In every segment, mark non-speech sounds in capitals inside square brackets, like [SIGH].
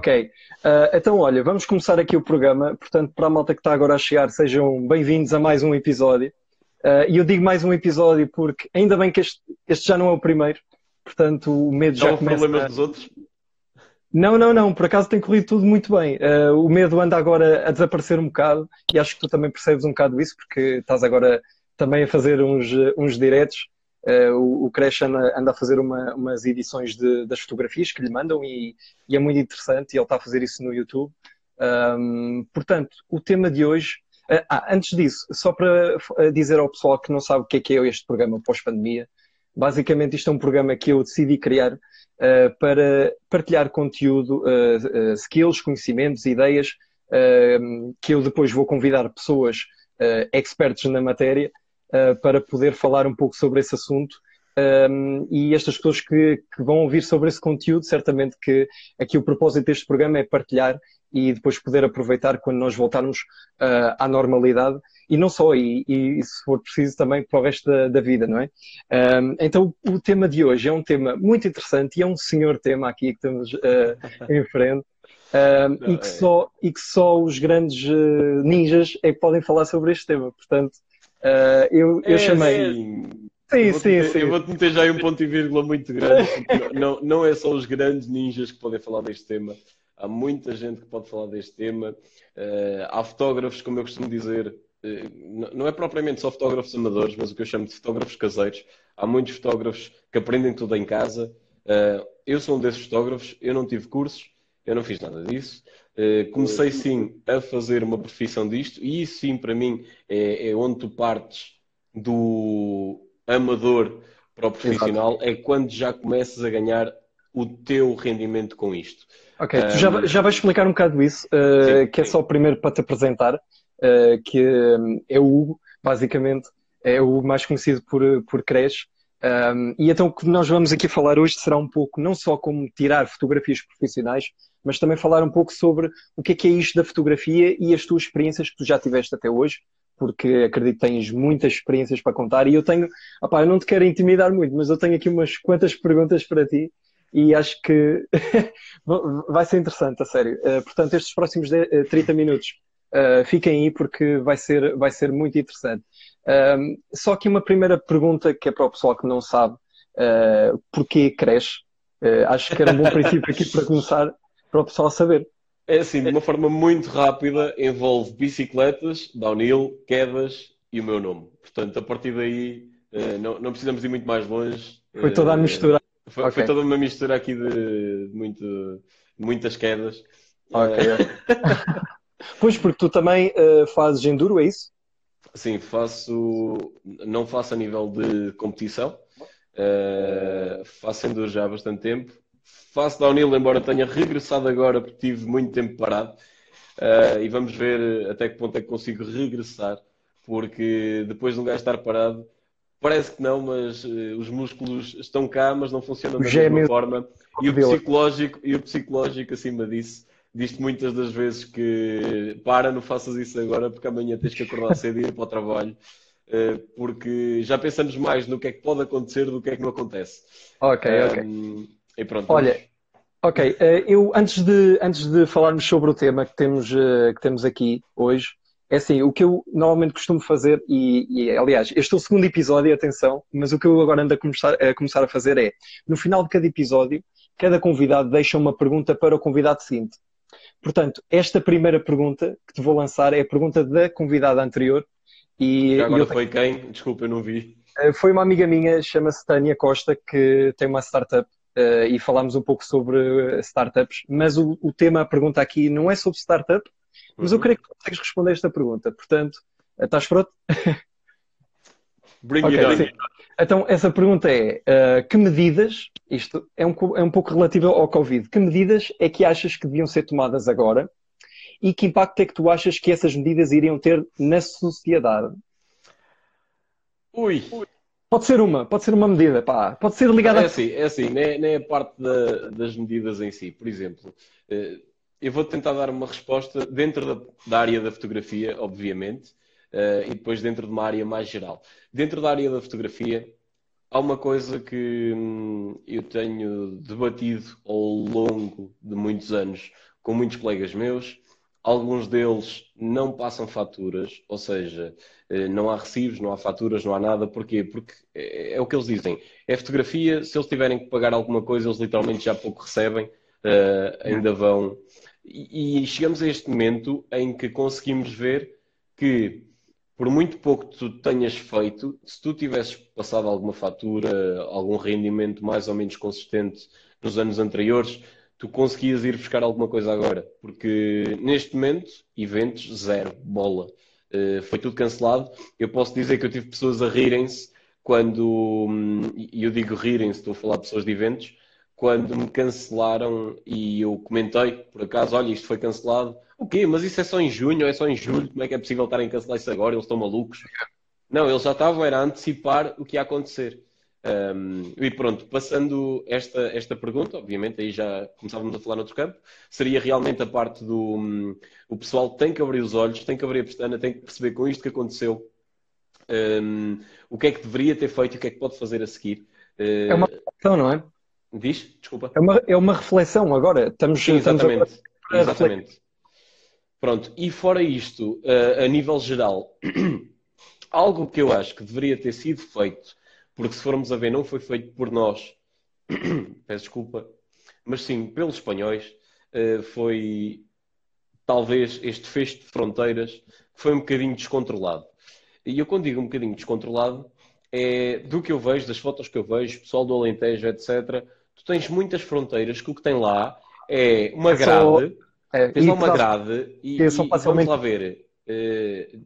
Ok, uh, então olha, vamos começar aqui o programa. Portanto, para a malta que está agora a chegar, sejam bem-vindos a mais um episódio. Uh, e eu digo mais um episódio porque ainda bem que este, este já não é o primeiro. Portanto, o medo já não começa... problemas a... dos outros? Não, não, não. Por acaso tem corrido tudo muito bem. Uh, o medo anda agora a desaparecer um bocado e acho que tu também percebes um bocado isso porque estás agora também a fazer uns, uns diretos. Uh, o, o Crash anda, a fazer uma, umas edições de, das fotografias que lhe mandam e, e, é muito interessante e ele está a fazer isso no YouTube. Um, portanto, o tema de hoje. Uh, ah, antes disso, só para dizer ao pessoal que não sabe o que é que é este programa pós-pandemia, basicamente isto é um programa que eu decidi criar uh, para partilhar conteúdo, skills, conhecimentos, ideias, que eu depois vou convidar pessoas expertos na matéria uh, para poder falar um pouco sobre esse assunto. Um, e estas pessoas que, que, vão ouvir sobre esse conteúdo, certamente que aqui o propósito deste programa é partilhar e depois poder aproveitar quando nós voltarmos uh, à normalidade e não só, e, e, se for preciso também para o resto da, da vida, não é? Um, então o tema de hoje é um tema muito interessante e é um senhor tema aqui que estamos uh, em frente. Um, e, que é. só, e que só os grandes ninjas é que podem falar sobre este tema. Portanto, Uh, eu, eu é, chamei. Sim, sim, sim, meter, sim. Eu vou-te meter já aí um ponto e vírgula muito grande. não, não é só os grandes ninjas que podem falar deste tema. Há muita gente que pode falar deste tema. Uh, há fotógrafos, como eu costumo dizer, uh, não é propriamente só fotógrafos amadores, mas o que eu chamo de fotógrafos caseiros. Há muitos fotógrafos que aprendem tudo em casa. Eu sou um desses fotógrafos, eu não tive cursos, eu não fiz nada disso. Eh, comecei sim a fazer uma profissão disto, e isso sim para mim é, é onde tu partes do amador para o profissional, Exato. é quando já começas a ganhar o teu rendimento com isto. Ok, um... tu já, já vais explicar um bocado isso, uh, sim, que é só o primeiro para te apresentar, uh, que um, é o Hugo, basicamente, é o mais conhecido por, por Cres. Um, e então o que nós vamos aqui falar hoje será um pouco não só como tirar fotografias profissionais, mas também falar um pouco sobre o que é que é isto da fotografia e as tuas experiências que tu já tiveste até hoje, porque acredito que tens muitas experiências para contar e eu tenho, opá, eu não te quero intimidar muito, mas eu tenho aqui umas quantas perguntas para ti e acho que [LAUGHS] vai ser interessante, a sério. Uh, portanto, estes próximos 30 eh, minutos uh, fiquem aí porque vai ser, vai ser muito interessante. Uh, só que uma primeira pergunta que é para o pessoal que não sabe uh, porquê cresce. acho que era um bom [LAUGHS] princípio aqui para começar para o pessoal saber. É assim, de uma forma muito rápida, envolve bicicletas, downhill, quedas e o meu nome. Portanto, a partir daí, eh, não, não precisamos ir muito mais longe. Foi toda a eh, mistura. Foi, okay. foi toda uma mistura aqui de, muito, muitas quedas. Ok. [LAUGHS] pois, porque tu também uh, fazes enduro, é isso? Sim, faço. Não faço a nível de competição. Uh, faço enduro já há bastante tempo faço downhill, embora tenha regressado agora porque tive muito tempo parado. Uh, e vamos ver até que ponto é que consigo regressar, porque depois de um gajo estar parado, parece que não, mas uh, os músculos estão cá, mas não funcionam da mesma forma. E o psicológico, e o psicológico acima disso, diz-te muitas das vezes que para, não faças isso agora, porque amanhã tens que acordar cedo e ir para o trabalho. Uh, porque já pensamos mais no que é que pode acontecer do que é que não acontece. Ok, ok. E pronto. Olha, ok, eh, eu antes de, antes de falarmos sobre o tema que temos, eh, que temos aqui hoje, é assim, o que eu normalmente costumo fazer, e, e, aliás, este é o segundo episódio, atenção, mas o que eu agora ando a começar, a começar a fazer é, no final de cada episódio, cada convidado deixa uma pergunta para o convidado seguinte. Portanto, esta primeira pergunta que te vou lançar é a pergunta da convidada anterior. E, Já agora e foi quem? Desculpa, eu não vi. Eh, foi uma amiga minha, chama-se Tânia Costa, que tem uma startup uh, e falámos um pouco sobre startups, mas o, o, tema, a pergunta aqui não é sobre startup, mas uhum. eu creio que tu consegues responder esta pergunta. Portanto, uh, estás pronto? [LAUGHS] Bring okay, it on. Então, essa pergunta é: uh, que medidas, isto é um, é um pouco relativo ao Covid, que medidas é que achas que deviam ser tomadas agora e que impacto é que tu achas que essas medidas iriam ter na sociedade? Ui. Pode ser uma, pode ser uma medida, pá. Pode ser ligada é assim, É assim, nem é, nem é parte da, das medidas em si. Por exemplo, eh, eu vou tentar dar uma resposta dentro da, da área da fotografia, obviamente, eh, e depois dentro de uma área mais geral. Dentro da área da fotografia, há uma coisa que hum, eu tenho debatido ao longo de muitos anos com muitos colegas meus. Alguns deles não passam faturas, ou seja, eh, não há recibos, não há faturas, não há nada. Porquê? Porque é, é o que eles dizem. É fotografia, se eles tiverem que pagar alguma coisa, eles literalmente já pouco recebem, uh, ainda vão. E chegamos a este momento em que conseguimos ver que por muito pouco que tu tenhas feito, se tu tivesses passado alguma fatura, algum rendimento mais ou menos consistente nos anos anteriores, tu conseguias ir buscar alguma coisa agora. Porque neste momento, eventos, zero, bola. Uh, foi tudo cancelado. Eu posso dizer que eu tive pessoas a rirem-se quando, hum, e eu digo rirem-se, estou a falar de pessoas de eventos, quando me cancelaram e eu comentei, por acaso, olha, isto foi cancelado. O quê? Mas isso é só em junho é só em julho? Como é que é possível estarem a cancelar isso agora? Eles estão malucos. Não, eles já estavam era a antecipar o que ia acontecer. Um, e pronto, passando esta, esta pergunta, obviamente aí já começávamos a falar noutro campo, seria realmente a parte do um, o pessoal tem que abrir os olhos, tem que abrir a pestana, tem que perceber com isto que aconteceu um, o que é que deveria ter feito e o que é que pode fazer a seguir. Uh, é uma questão, não é? Diz? Desculpa. É uma, é uma reflexão agora. Estamos, Sim, exatamente. Estamos exatamente. Pronto, e fora isto, a, a nível geral, [CLEARS THROAT] algo que eu acho que deveria ter sido feito, porque se formos a ver, não foi feito por nós, [CLEARS THROAT] peço desculpa, mas sim pelos espanhóis, eh, foi talvez este fecho de fronteiras que foi um bocadinho descontrolado. E eu quando digo um bocadinho descontrolado, é do que eu vejo, das fotos que eu vejo, pessoal do Alentejo, etc tu tens muitas fronteiras que o que tem lá é uma grade, é, tens lá uma grade e, e facilmente... vamos lá ver. Uh,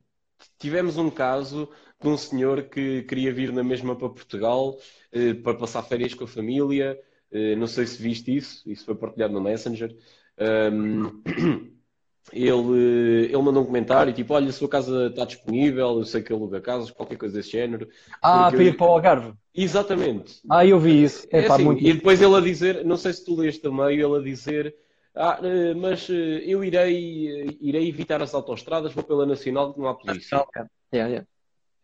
tivemos um caso de um senhor que queria vir na mesma para Portugal uh, para passar férias com a família. Uh, não sei se viste isso, isso foi partilhado no Messenger. Um, [CLEARS THROAT] ele, ele mandou um comentário tipo: Olha, a sua casa está disponível, eu sei que aluga casas, qualquer coisa desse género. Ah, para ir para o Algarve. Exatamente. Ah, eu vi isso. É, é assim, muito... E depois ele a dizer, não sei se tu leste também, ele a dizer: ah, eh, mas eh, eu irei, irei evitar as autostradas, vou pela Nacional que não há polícia. Yeah, yeah.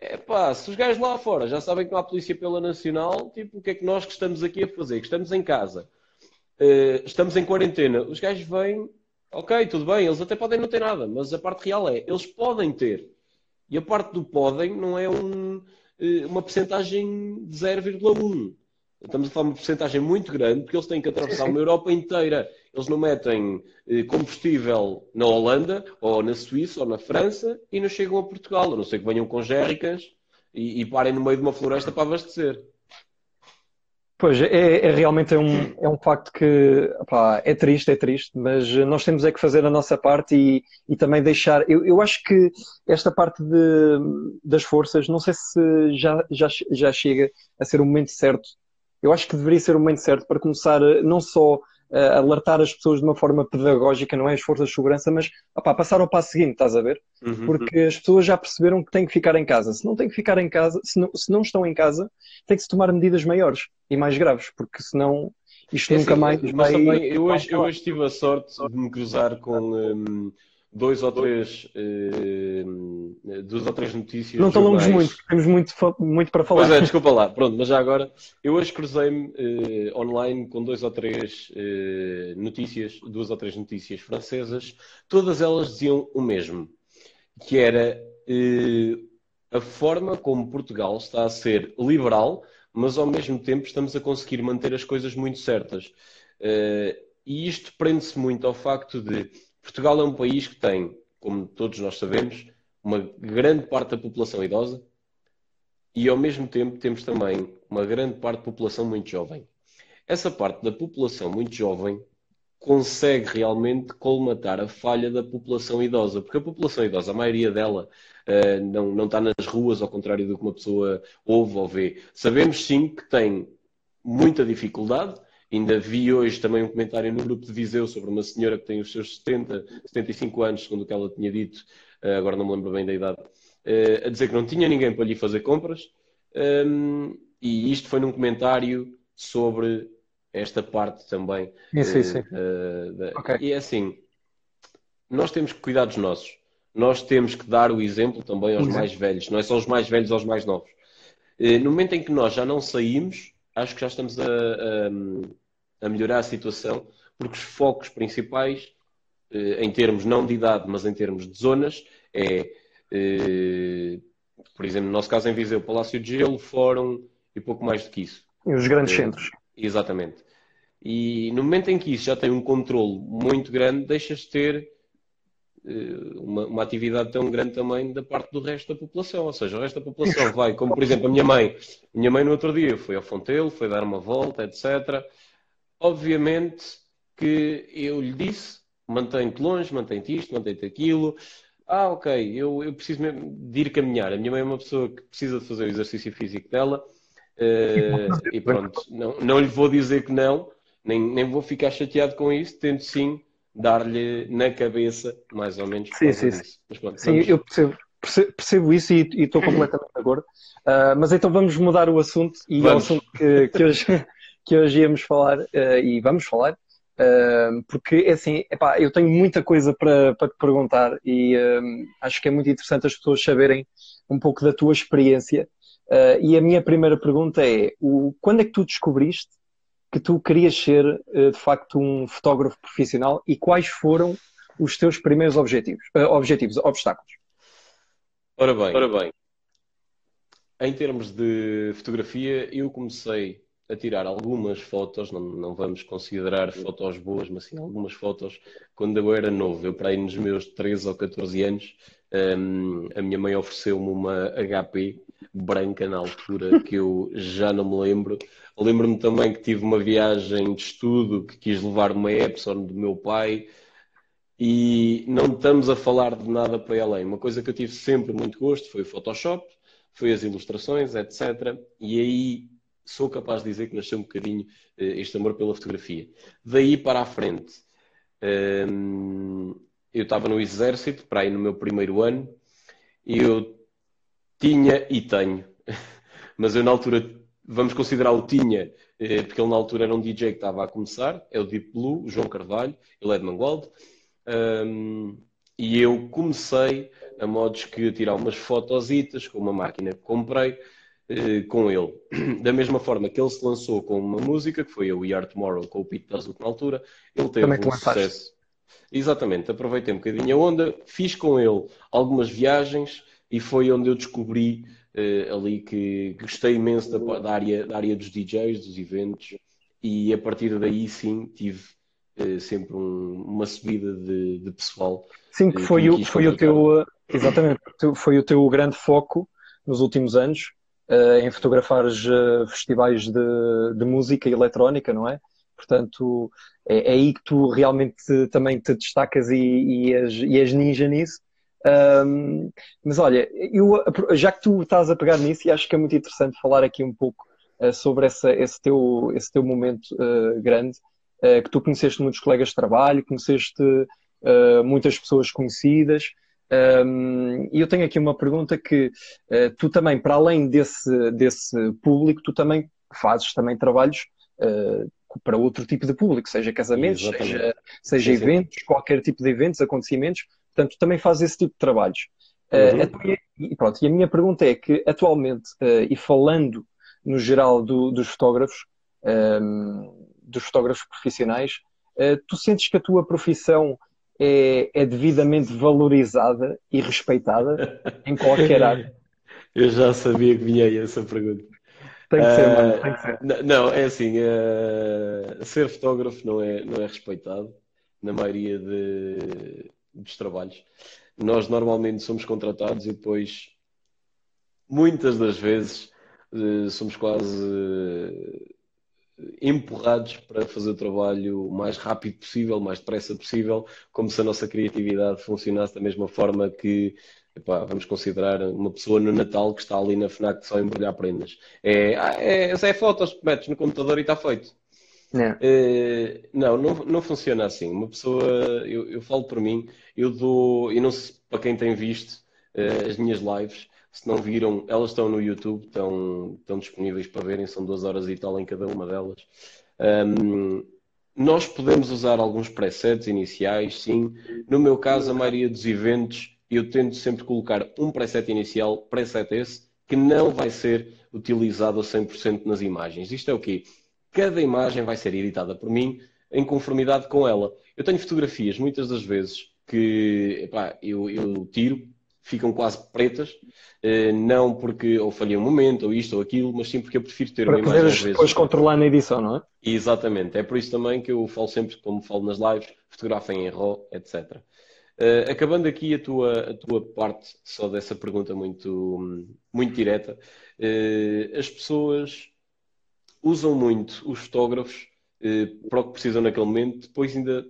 É pá, se os gajos lá fora já sabem que não há polícia pela Nacional, tipo, o que é que nós que estamos aqui a fazer? Que estamos em casa, uh, estamos em quarentena, os gajos vêm Ok, tudo bem, eles até podem não ter nada, mas a parte real é, eles podem ter. E a parte do podem não é um, eh, uma percentagem de 0,1. Estamos a falar de uma percentagem muito grande, porque eles têm que atravessar [LAUGHS] uma Europa inteira. Eles não metem eh, combustível na Holanda, ou na Suíça, ou na França, e não chegam a Portugal. A não ser que venham com gérricas e, e parem no meio de uma floresta para abastecer. Pois, é, é realmente é um, é um facto que é triste, é triste, mas nós temos é que fazer a nossa parte e, e também deixar. Eu, eu acho que esta parte de, das forças, não sei se já, já, já chega a ser o momento certo. Eu acho que deveria ser o momento certo para começar não só uh, alertar as pessoas de uma forma pedagógica, não é as forças de segurança, mas opá, passar ao passo seguinte, estás a ver? Uhum. Porque as pessoas já perceberam que têm que ficar em casa. Se não têm que ficar em casa, se não, se não estão em casa, tem que se tomar medidas maiores e mais graves, porque senão isto é nunca assim, mais vai... Também, eu, hoje, eu hoje tive a sorte de me cruzar com... Um dois ou três, uh, duas ou três notícias. Não falamos muito, temos muito, muito para falar. Pois é, desculpa lá. Pronto, mas já agora, eu hoje cruzei-me uh, online com dois ou três uh, notícias, duas ou três notícias francesas, todas elas diziam o mesmo, que era a forma como Portugal está a ser liberal, mas ao mesmo tempo estamos a conseguir manter as coisas muito certas. e isto prende-se muito ao facto de Portugal é um país que tem, como todos nós sabemos, uma grande parte da população idosa e, ao mesmo tempo, temos também uma grande parte da população muito jovem. Essa parte da população muito jovem consegue realmente colmatar a falha da população idosa, porque a população idosa, a maioria dela, uh, não, não está nas ruas, ao contrário do que uma pessoa ouve ou vê. Sabemos sim que tem muita dificuldade, Ainda vi hoje também um comentário no grupo de Viseu sobre uma senhora que tem os seus 70, 75 anos, segundo o que ela tinha dito, eh, agora não me lembro bem da idade, eh, a dizer que não tinha ninguém para lhe fazer compras. Ehm, e isto foi num comentário sobre esta parte também. Sim, sim, uh, okay. E é assim, nós temos que cuidar dos nossos. Nós temos que dar o exemplo também aos mais velhos. Não é só os mais velhos aos mais novos. No momento em que nós já não saímos, acho que já estamos a, a, a melhorar a situação, porque os focos principais, uh, em termos não de idade, mas em termos de zonas, é, por exemplo, no nosso caso em Viseu, Palácio de Gelo, Fórum e pouco mais do que isso. E os grandes centros. Exatamente. E no momento em que isso já tem um controle muito grande, deixas de ter eh, uma, uma, atividade tão grande também da parte do resto da população. Ou seja, o resto da população vai, como por exemplo a minha mãe. Minha mãe no outro dia foi ao Fontelo, foi dar uma volta, etc. Obviamente que eu lhe disse, mantém-te longe, mantém-te isto, mantém-te aquilo. Ah, ok, eu, eu preciso mesmo de ir caminhar. A minha mãe é uma pessoa que precisa de fazer o exercício físico dela. Uh, e pronto, não, não lhe vou dizer que não, nem, nem vou ficar chateado com isso, tento sim dar-lhe na cabeça, mais ou menos. Sim, sim, sim. Pronto, sim eu percebo, percebo, percebo, isso e, estou completamente de acordo. Uh, mas então vamos mudar o assunto e vamos. o assunto que, que, hoje, [LAUGHS] que hoje íamos falar uh, e vamos falar. Uh, porque é assim, epá, eu tenho muita coisa para, para te perguntar e acho que é muito interessante as pessoas saberem um pouco da tua experiência. e a minha primeira pergunta é: o, quando é que tu descobriste que tu querias ser eh, de facto um fotógrafo profissional e quais foram os teus primeiros objetivos, uh, objetivos, obstáculos? Ora bem, ora bem, em termos de fotografia, eu comecei a tirar algumas fotos, não, não vamos considerar fotos boas, mas sim algumas fotos quando eu era novo. Eu, para aí nos meus 13 ou 14 anos, um, a minha mãe ofereceu-me uma HP branca na altura, [LAUGHS] que eu já não me lembro. Lembro-me também que tive uma viagem de estudo que quis levar uma Epson do meu pai e não estamos a falar de nada para além. Uma coisa que eu tive sempre muito gosto foi o Photoshop, foi as ilustrações, etc. E aí sou capaz de dizer que nasceu um bocadinho uh, este amor pela fotografia. Daí para a frente, um, eu estava no exército, para aí no meu primeiro ano, e eu tinha e tenho. [LAUGHS] Mas eu na altura, vamos considerar o tinha, eh, porque ele na altura era um DJ que estava a começar, é o Deep Blue, o João Carvalho, ele é de Mangualde. Um, e eu comecei a modos que tirar umas fotositas com uma máquina que comprei eh, com ele. [CLEARS THROAT] Da mesma forma que ele se lançou com uma música, que foi a We Are Tomorrow com o Pete Dazuc na altura, ele teve Também um sucesso. Exatamente, aproveitei um bocadinho a onda, fiz com ele algumas viagens, e foi onde eu descobri uh, ali que gostei imenso da, da, área, da área dos DJs, dos eventos, e a partir daí sim tive uh, sempre um, uma subida de, de pessoal. Sim, que foi, o, foi o teu, exatamente, foi o teu grande foco nos últimos anos em fotografar festivais de, de música eletrónica, não é? Portanto, é, é, aí que tu realmente também te destacas e, e, és, e és ninja nisso. Um, mas olha, eu, já que tu estás a pegar nisso, e acho que é muito interessante falar aqui um pouco uh, sobre essa, esse, teu, esse teu momento uh, grande, uh, que tu conheceste muitos colegas de trabalho, conheceste muitas pessoas conhecidas. Um, e eu tenho aqui uma pergunta que tu também, para além desse, desse público, tu também fazes também trabalhos para outro tipo de público, seja casamentos, Exatamente. seja, seja eventos, qualquer tipo de eventos, acontecimentos. Portanto, também faz esse tipo de trabalhos. Eh, uhum. Uh, e, pronto, e a minha pergunta é que, atualmente, uh, e falando no geral do, dos fotógrafos, um, dos fotógrafos profissionais, uh, tu sentes que a tua profissão é, é devidamente valorizada e respeitada em qualquer área? [LAUGHS] Eu já sabia que vinha aí essa pergunta. Tem que ser, uh, mano, tem que ser. Não, é assim, uh, ser fotógrafo não é, não é respeitado na maioria de, dos trabalhos. Nós normalmente somos contratados e depois, muitas das vezes, eh, somos quase empurrados para fazer o trabalho o mais rápido possível, o mais depressa possível, como se a nossa criatividade funcionasse da mesma forma que epá, vamos considerar uma pessoa no Natal que está ali na FNAC só a embrulhar prendas. É, é, é fotos, metes no computador e está feito. Uh, não, não, não funciona assim. Uma pessoa, eu, eu falo por mim, eu dou, e não sei para quem tem visto uh, as minhas lives, se não viram, elas estão no YouTube, estão, estão disponíveis para verem, são duas horas e tal em cada uma delas. Um, nós podemos usar alguns presets iniciais, sim. No meu caso, a maioria dos eventos, eu tento sempre colocar um preset inicial, preset esse, que não vai ser utilizado a 100% nas imagens. Isto é o quê? Cada imagem vai ser editada por mim em conformidade com ela. Eu tenho fotografias, muitas das vezes, que epá, eu, eu tiro, ficam quase pretas, eh, não porque ou falhei um momento, ou isto ou aquilo, mas sim porque eu prefiro ter Para uma imagem vezes. depois controlar na edição, não é? Exatamente, é por isso também que eu falo sempre, como falo nas lives, fotografem em RAW, etc. Uh, acabando aqui a tua, a tua parte só dessa pergunta muito, muito direta, uh, as pessoas usam muito os fotógrafos para o que precisam naquele momento, depois ainda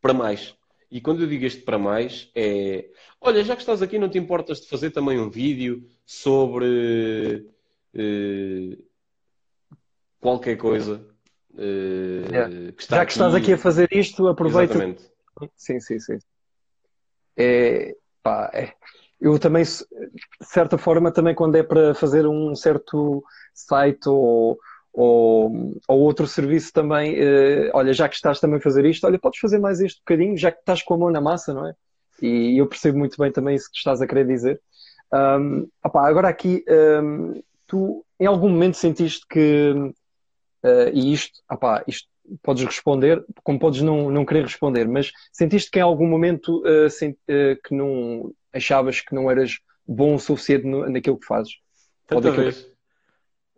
para mais. E quando eu digo este para mais, é olha, já que estás aqui, não te importas de fazer também um vídeo sobre qualquer coisa. Yeah. Que já que estás aqui a fazer isto, aproveita. Exatamente. Sim, sim, sim é, pá, é, eu também, de certa forma, também quando é para fazer um certo site ou, ou, ou outro serviço também, eh, olha, já que estás também a fazer isto, olha, podes fazer mais este bocadinho, já que estás com a mão na massa, não é? E eu percebo muito bem também isso que estás a querer dizer. Um, opá, agora aqui, um, tu em algum momento sentiste que, uh, e isto, opá, isto podes responder, como podes não, não querer responder, mas sentiste que em algum momento uh, sent, uh, que não achavas que não eras bom o suficiente no, naquilo que fazes? Tanta vez.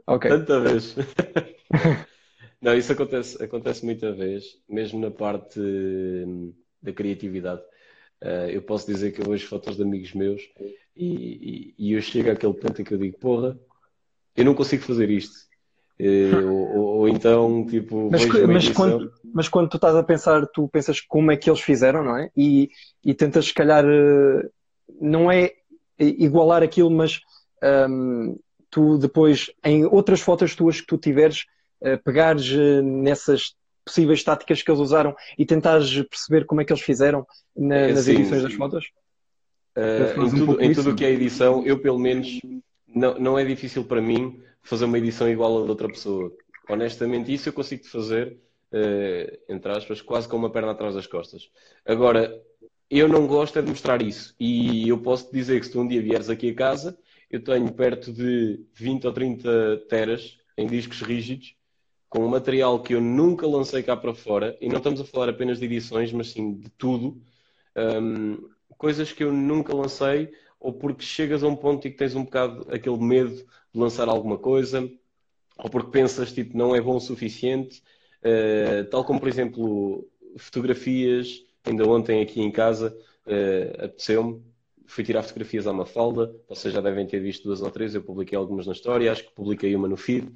Okay. Tanta vez. [LAUGHS] não, isso acontece, acontece muita vez, mesmo na parte hum, da criatividade. Uh, eu posso dizer que eu vejo fotos de amigos meus e, e, e eu chego àquele ponto em que eu digo, porra, eu não consigo fazer isto eh, ou, ou, então, tipo, mas, mas quando, mas quando tu estás a pensar, tu pensas como é que eles fizeram, não é? E, e tentas, se calhar, eh, não é igualar aquilo, mas um, tu depois, em outras fotos tuas que tu tiveres, uh, pegares nessas possíveis táticas que eles usaram e tentares perceber como é que eles fizeram na, é, nas sim, edições sim. das fotos? Uh, em, tudo, em tudo o que é edição, eu pelo menos, não, não é difícil para mim fazer uma edição igual a de outra pessoa. Honestamente, isso eu consigo fazer, uh, entre aspas, quase com uma perna atrás das costas. Agora, eu não gosto é de mostrar isso. E eu posso dizer que se tu um dia vieres aqui a casa, eu tenho perto de 20 ou 30 teras em discos rígidos, com um material que eu nunca lancei cá para fora, e não estamos a falar apenas de edições, mas sim de tudo. Um, coisas que eu nunca lancei, ou porque chegas a um ponto e que tens um bocado aquele medo de lançar alguma coisa, ou porque pensas tipo não é bom o suficiente, uh, tal como por exemplo fotografias, ainda ontem aqui em casa uh, apeteceu-me, fui tirar fotografias à Mafalda, vocês já devem ter visto duas ou três, eu publiquei algumas na história, acho que publiquei uma no feed,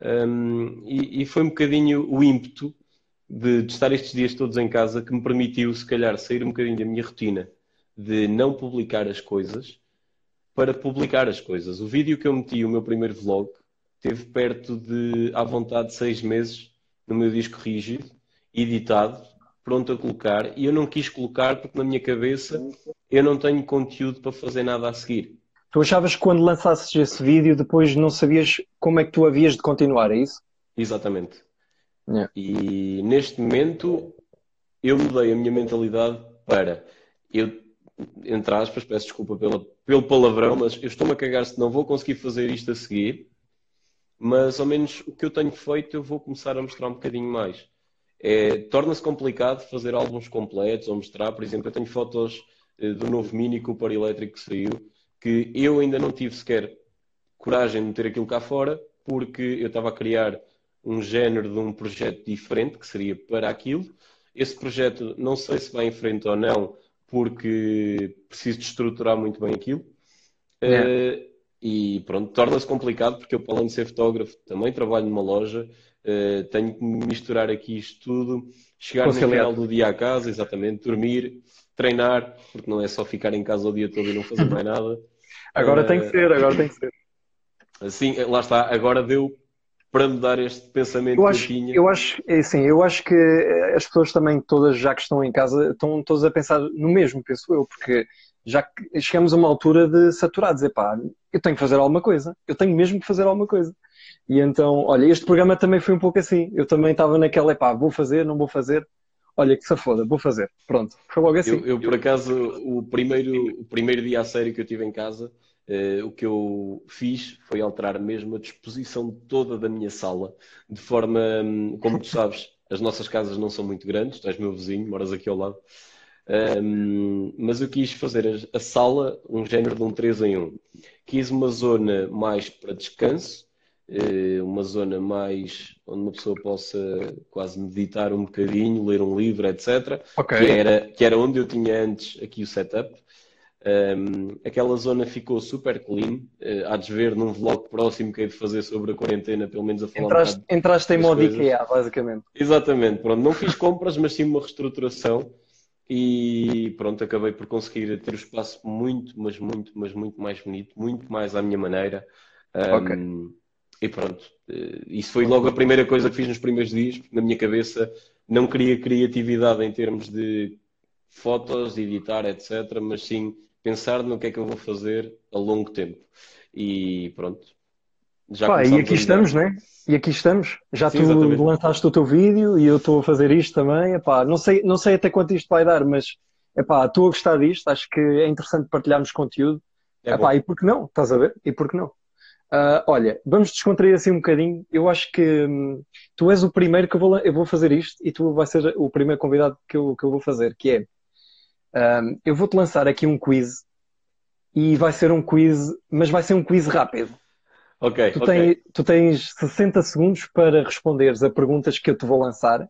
um, e, e, foi um bocadinho o ímpeto de, de estar estes dias todos em casa que me permitiu, se calhar, sair um bocadinho da minha rotina de não publicar as coisas para publicar as coisas. O vídeo que eu meti, o meu primeiro vlog, teve perto de, à vontade, seis meses no meu disco rígido, editado, pronto a colocar, e eu não quis colocar porque na minha cabeça eu não tenho conteúdo para fazer nada a seguir. Tu achavas que quando lançasses esse vídeo depois não sabias como é que tu havias de continuar, é isso? Exatamente. Yeah. E neste momento eu mudei a minha mentalidade para eu entre aspas, peço desculpa pela, pelo palavrão, mas eu estou-me a cagar se não vou conseguir fazer isto a seguir, mas ao menos o que eu tenho feito eu vou começar a mostrar um bocadinho mais. É, Torna-se complicado fazer álbuns completos ou mostrar, por exemplo, eu tenho fotos do novo Mini Cooper elétrico que saiu, que eu ainda não tive sequer coragem de meter aquilo cá fora, porque eu estava a criar um género de um projeto diferente, que seria para aquilo. Esse projeto não sei se vai em frente ou não, porque preciso de estruturar muito bem aquilo. Uh, e pronto, torna-se complicado porque eu, além de ser fotógrafo, também trabalho numa loja, uh, tenho que misturar aqui isto tudo, chegar no final do dia à casa, exatamente, dormir, treinar, porque não é só ficar em casa o dia todo e não fazer mais nada. agora uh, tem que ser, agora tem que ser. Assim, [LAUGHS] lá está, agora deu para mudar este pensamento eu acho, que eu tinha? Eu acho, é assim, eu acho que as pessoas também, todas já que estão em casa, estão todas a pensar no mesmo, penso eu, porque já que chegamos a uma altura de saturados, epá, eu tenho que fazer alguma coisa, eu tenho mesmo que fazer alguma coisa. E então, olha, este programa também foi um pouco assim, eu também estava naquela, epá, vou fazer, não vou fazer, olha que se foda, vou fazer, pronto, foi logo assim. Eu, eu por acaso, o primeiro, o primeiro dia a sério que eu tive em casa, Uh, o que eu fiz foi alterar mesmo a disposição toda da minha sala, de forma, hum, como tu sabes, [LAUGHS] as nossas casas não são muito grandes, tu és meu vizinho, moras aqui ao lado, um, mas eu quis fazer a, sala um género de um 3 em 1. Quis uma zona mais para descanso, uma zona mais onde uma pessoa possa quase meditar um bocadinho, ler um livro, etc. Okay. Que, era, que era onde eu tinha antes aqui o setup. Um, aquela zona ficou super clean. Uh, há de ver num vlog próximo que hei de fazer sobre a quarentena, pelo menos a falar Entraste, um entraste em modo IKEA, basicamente. Exatamente, pronto. Não fiz compras, mas sim uma reestruturação. E pronto, acabei por conseguir ter o espaço muito, mas muito, mas muito mais bonito, muito mais à minha maneira. Um, okay. E pronto, eh, isso foi logo a primeira coisa que fiz nos primeiros dias, na minha cabeça não queria criatividade em termos de fotos, editar, etc., mas sim pensar no que é que eu vou fazer a longo tempo. E pronto. Já Pá, e aqui estamos, né? E aqui estamos. Já Sim, tu exatamente. lançaste o teu vídeo e eu estou a fazer isto também. Epá, não, sei, não sei até quanto isto vai dar, mas epá, estou a gostar disto. Acho que é interessante partilharmos conteúdo. É epá, e por que não? Estás a ver? E por que não? Uh, olha, vamos descontrair assim um bocadinho. Eu acho que hum, tu és o primeiro que eu vou, eu vou fazer isto e tu vais ser o primeiro convidado que eu, que eu vou fazer, que é um, eu vou-te lançar aqui um quiz e vai ser um quiz, mas vai ser um quiz rápido. Ok. Tu, okay. Tens, tu tens 60 segundos para responderes a perguntas que eu te vou lançar,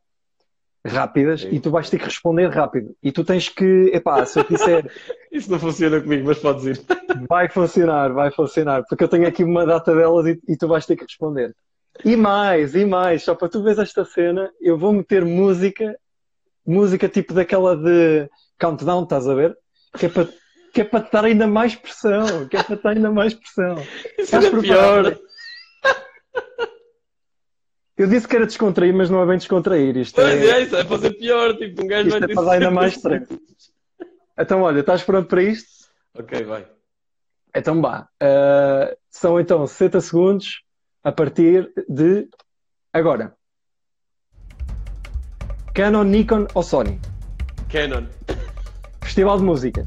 rápidas, e tu vais ter que responder rápido. E tu tens que, epá, se eu disser. [LAUGHS] Isso não funciona comigo, mas podes ir. [LAUGHS] vai funcionar, vai funcionar, porque eu tenho aqui uma data delas e, e tu vais ter que responder. E mais, e mais, só para tu veres esta cena, eu vou meter música, música tipo daquela de countdown, estás a ver? Que é para, que é para te dar ainda mais pressão, que é para te dar ainda mais pressão. [LAUGHS] Isso é pior. Eu disse que era descontrair, mas não é bem descontrair. Isto pois é, é isso é fazer pior. Tipo, um gajo isto vai é dar ainda mais [LAUGHS] stress. Então, olha, estás pronto para isto? Ok, vai. Então, vá. Uh, são então 60 segundos a partir de agora. Canon, Nikon ou Sony? Canon. Festival de música.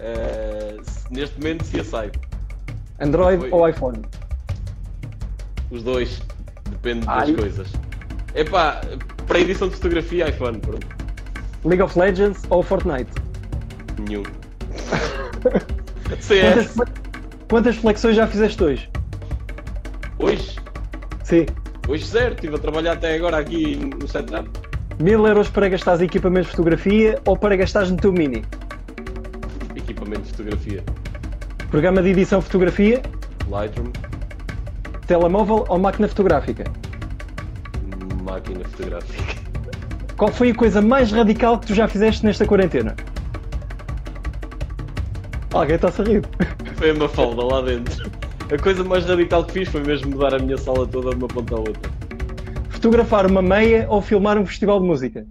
Uh, neste momento, CSI. Android Foi. ou iPhone? Os dois. Depende Ai. das coisas. Epá, para edição de fotografia, iPhone. Pronto. League of Legends ou Fortnite? Nenhum. [LAUGHS] CS. Quantas, quantas flexões já fizeste hoje? Hoje? Sim. Hoje zero. Estive a trabalhar até agora aqui no setup. Mil euros para gastares em equipamento de fotografia ou para gastares no teu mini? Equipamento de fotografia. Programa de edição fotografia? Lightroom. Telemóvel ou máquina fotográfica? Máquina fotográfica. Qual foi a coisa mais radical que tu já fizeste nesta quarentena? Alguém está-se a rir. Foi uma falda lá dentro. A coisa mais radical que fiz foi mesmo mudar a minha sala toda de uma ponta à outra. Fotografar uma meia ou filmar um festival de música?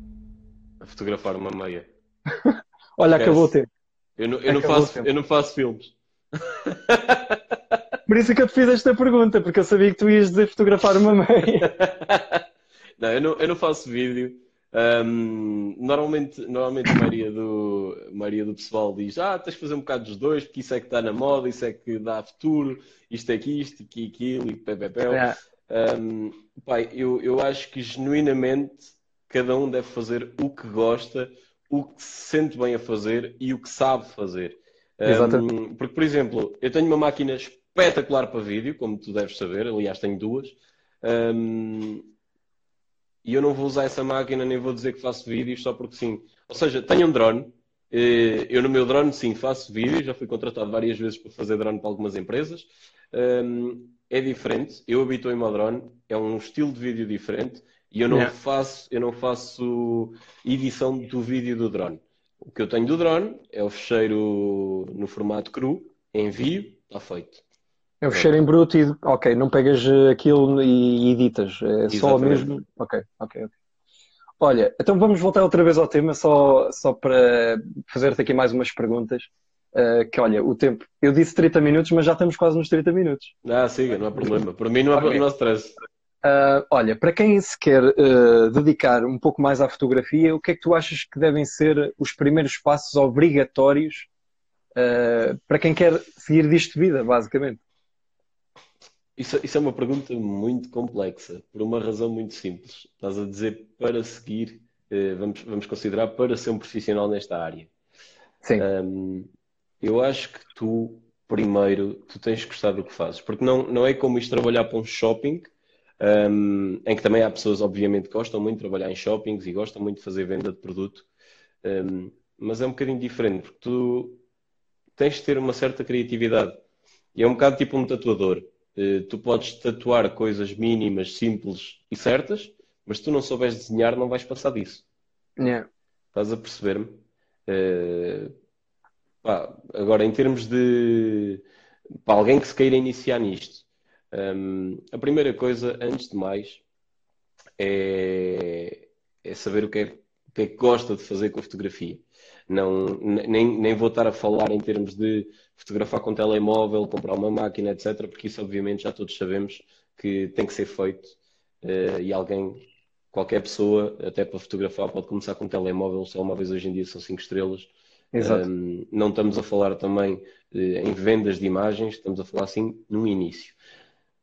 Fotografar uma meia. [LAUGHS] Olha, Esquece. acabou o tempo. Eu não, eu, não faço, eu não faço filmes. [LAUGHS] Por isso é que eu te fiz esta pergunta, porque eu sabia que tu ias dizer fotografar uma meia. [LAUGHS] não, eu não, eu não faço vídeo. Um, normalmente, normalmente a maioria do, a maioria do pessoal diz: Ah, tens de fazer um bocado dos dois, porque isso é que está na moda, isso é que dá futuro, isto é aqui, isto, aqui, aquilo, e pé, pé, pé. É. Um, pai, eu, eu acho que genuinamente cada um deve fazer o que gosta, o que se sente bem a fazer e o que sabe fazer. Um, porque, por exemplo, eu tenho uma máquina espetacular para vídeo, como tu deves saber, aliás, tenho duas. Um, e eu não vou usar essa máquina, nem vou dizer que faço vídeos só porque sim. Ou seja, tenho um drone. Eh, eu no meu drone, sim, faço vídeos. Já fui contratado várias vezes para fazer drone para algumas empresas. Um, é diferente. Eu habituei-me ao drone, é um estilo de vídeo diferente e eu não yeah. faço, eu não faço edição do vídeo do drone. O que eu tenho do drone é o fecheiro no formato cru, envio, está feito. É o fecheiro em bruto e ok, não pegas aquilo e editas, é Exatamente. só mesmo. Ok, ok, ok. Olha, então vamos voltar outra vez ao tema, só, só para fazer-te aqui mais umas perguntas. Uh, que olha, o tempo, eu disse 30 minutos, mas já estamos quase nos 30 minutos. Ah, siga, não há problema. Para mim não há okay. stress. Uh, olha, para quem se quer uh, dedicar um pouco mais à fotografia, o que é que tu achas que devem ser os primeiros passos obrigatórios para quem quer seguir disto de vida, basicamente? Isso, isso, é uma pergunta muito complexa, por uma razão muito simples. Estás a dizer para seguir, uh, vamos, vamos considerar para ser um profissional nesta área. Sim. Um, eu acho que tu, primeiro, tu tens que gostar do que fazes, porque não, não é como isto trabalhar para um shopping, um, em que também há pessoas, obviamente, que gostam muito de trabalhar em shoppings e gostam muito de fazer venda de produto, um, mas é um bocadinho diferente, porque tu tens de ter uma certa criatividade. E é um bocado tipo um tatuador. Uh, tu podes tatuar coisas mínimas, simples e certas, mas se tu não souberes desenhar, não vais passar disso. Yeah. Estás a perceber-me? Uh, agora, em termos de para alguém que se queira iniciar nisto, um, a primeira coisa, antes de mais, é, é saber o que, é, o que, é, que gosta de fazer com a fotografia. Não, nem, nem vou estar a falar em termos de fotografar com telemóvel, comprar uma máquina, etc., porque isso, obviamente, já todos sabemos que tem que ser feito uh, e alguém, qualquer pessoa, até para fotografar, pode começar com um telemóvel, só uma vez hoje em dia são 5 estrelas um, não estamos a falar também uh, em vendas de imagens, estamos a falar assim no início.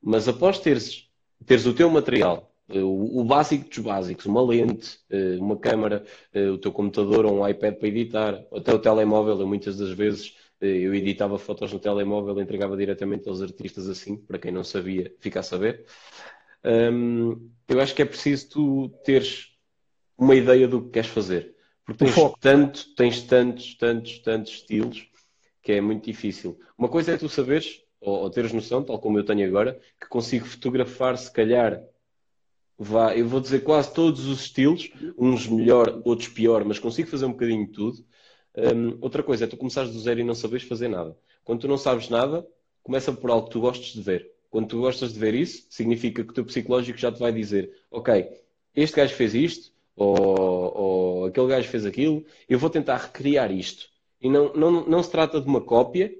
Mas após teres, teres o teu material, o, o, básico dos básicos, uma lente, uh, uma câmera, o teu computador ou um iPad para editar, até o telemóvel, eu muitas das vezes eu editava fotos no telemóvel, entregava diretamente aos artistas assim, para quem não sabia, fica a saber. Eu acho que é preciso tu teres uma ideia do que queres fazer. Porque tens, tanto, tens tantos, tantos, tantos estilos que é muito difícil. Uma coisa é tu saberes, ou, ou teres noção, tal como eu tenho agora, que consigo fotografar, se calhar, vá, eu vou dizer quase todos os estilos, uns melhor, outros pior, mas consigo fazer um bocadinho de tudo. Um, outra coisa é tu começares do zero e não saberes fazer nada. Quando tu não sabes nada, começa por algo que tu gostes de ver. Quando tu gostas de ver isso, significa que o teu psicológico já te vai dizer: Ok, este gajo fez isto, ou, ou aquele gajo fez aquilo, eu vou tentar recriar isto. E não, não, não se trata de uma cópia,